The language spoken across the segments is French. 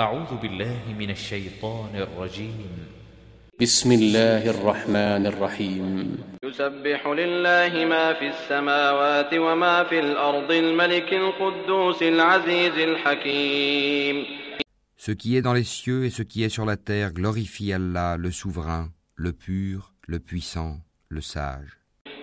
أعوذ بالله من الشيطان الرجيم بسم الله الرحمن الرحيم يسبح لله ما في السماوات وما في الأرض الملك القدوس العزيز الحكيم Ce qui est dans les cieux et ce qui est sur la terre glorifie Allah, le souverain, le pur, le puissant, le sage.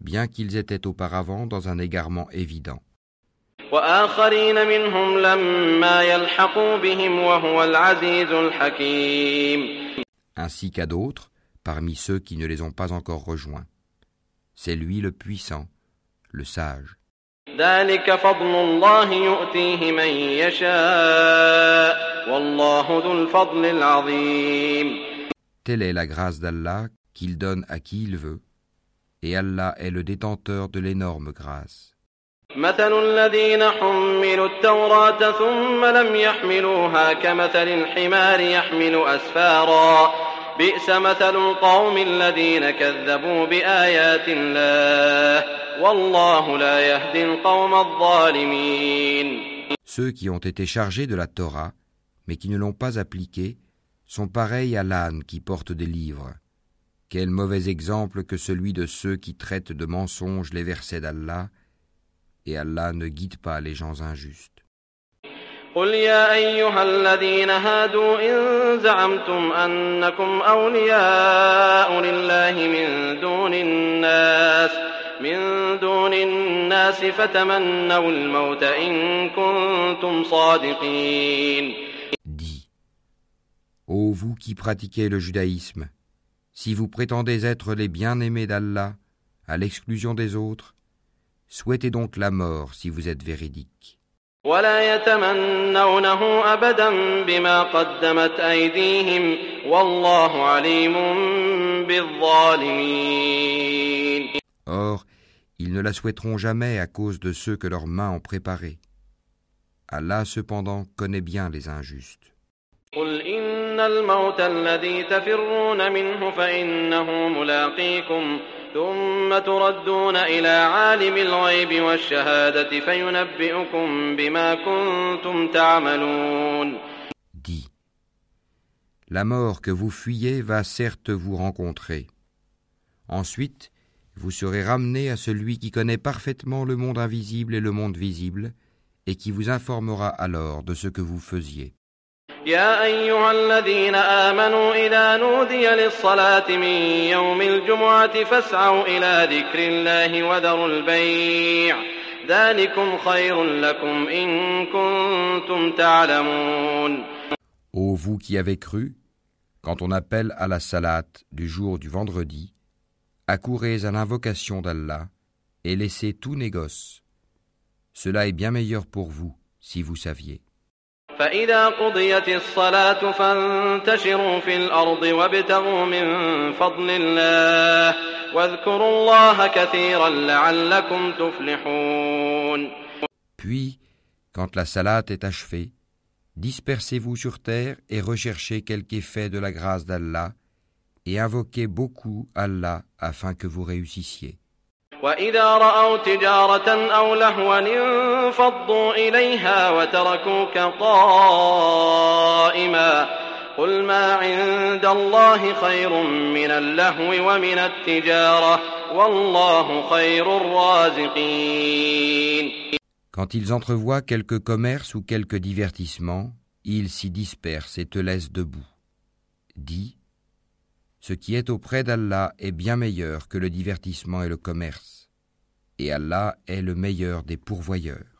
bien qu'ils étaient auparavant dans un égarement évident. Ainsi qu'à d'autres, parmi ceux qui ne les ont pas encore rejoints. C'est lui le puissant, le sage. Telle est la grâce d'Allah qu'il donne à qui il veut, et Allah est le détenteur de l'énorme grâce. مثل الذين حملوا التوراة ثم لم يحملوها كمثل الحمار يحمل أسفارا بئس مثل القوم الذين كذبوا بآيات الله والله لا يهدي القوم الظالمين Ceux qui ont été chargés de la Torah, mais qui ne l'ont pas appliquée, sont pareils à l'âne qui porte des livres. Quel mauvais exemple que celui de ceux qui traitent de mensonges les versets d'Allah, et Allah ne guide pas les gens injustes. قل يا أيها الذين هادوا إن زعمتم أنكم أولياء لله من دون الناس من دون الناس فتمنوا الموت إن كنتم صادقين Dis, ô vous qui pratiquez le judaïsme, si vous prétendez être les bien-aimés d'Allah, à l'exclusion des autres, souhaitez donc la mort si vous êtes véridique. Or, ils ne la souhaiteront jamais à cause de ceux que leurs mains ont préparés. Allah cependant connaît bien les injustes قل إن الموت الذي تفرون منه فإنه ملاقيكم ثم تردون إلى عالم الغيب والشهادة فينبئكم بما كنتم تعملون Dis, la mort que vous fuyez va certes vous rencontrer. Ensuite, vous serez ramené à celui qui connaît parfaitement le monde invisible et le monde visible, et qui vous informera alors de ce que vous faisiez. يا أيها الذين آمنوا إذا نودي للصلاة من يوم الجمعة فاسعوا إلى ذكر الله وذروا البيع ذلكم خير لكم إن كنتم تعلمون Ô vous qui avez cru, quand on appelle à la salate du jour du vendredi, accourez à l'invocation d'Allah et laissez tout négoce. Cela est bien meilleur pour vous si vous saviez. فإذا قضيت الصلاة فانتشروا في الأرض وابتغوا من فضل الله واذكروا الله كثيرا لعلكم تفلحون Puis, quand la salate est achevée, dispersez-vous sur terre et recherchez quelque effet de la grâce d'Allah et invoquez beaucoup Allah afin que vous réussissiez. وإذا رأوا تجارة أو لهوا انفضوا إليها وتركوك قائما قل ما عند الله خير من اللهو ومن التجارة والله خير الرازقين Quand ils entrevoient quelque commerce ou quelque divertissement, ils s'y dispersent et te laissent debout. Dis, ce qui est auprès d'Allah est bien meilleur que le divertissement et le commerce, et Allah est le meilleur des pourvoyeurs.